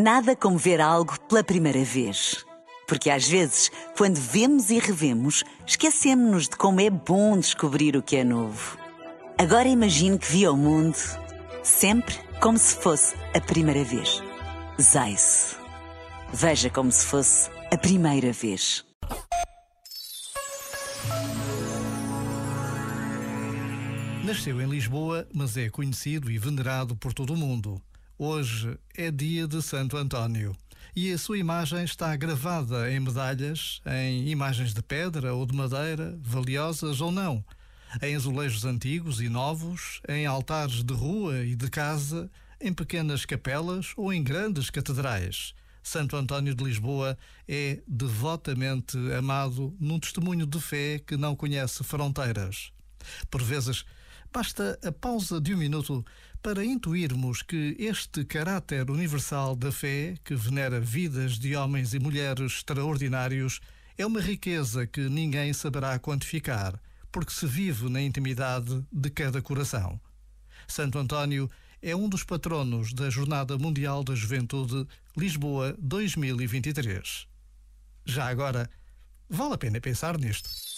Nada como ver algo pela primeira vez. Porque às vezes, quando vemos e revemos, esquecemos-nos de como é bom descobrir o que é novo. Agora imagine que viu o mundo sempre como se fosse a primeira vez. Zais. Veja como se fosse a primeira vez. Nasceu em Lisboa, mas é conhecido e venerado por todo o mundo. Hoje é dia de Santo António e a sua imagem está gravada em medalhas, em imagens de pedra ou de madeira, valiosas ou não, em azulejos antigos e novos, em altares de rua e de casa, em pequenas capelas ou em grandes catedrais. Santo António de Lisboa é devotamente amado num testemunho de fé que não conhece fronteiras. Por vezes, Basta a pausa de um minuto para intuirmos que este caráter universal da fé, que venera vidas de homens e mulheres extraordinários, é uma riqueza que ninguém saberá quantificar, porque se vive na intimidade de cada coração. Santo António é um dos patronos da Jornada Mundial da Juventude Lisboa 2023. Já agora, vale a pena pensar nisto.